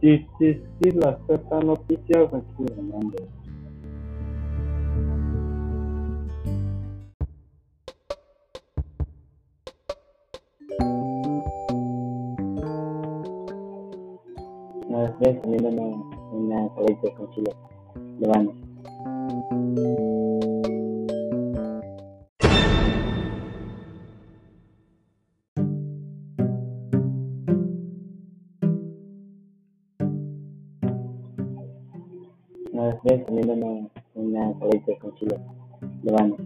Sí, sí, sí, la Z Noticias aquí grabando. No, estoy comiéndome una salita con chile baño. No, estoy comiéndome una salita con chile baño.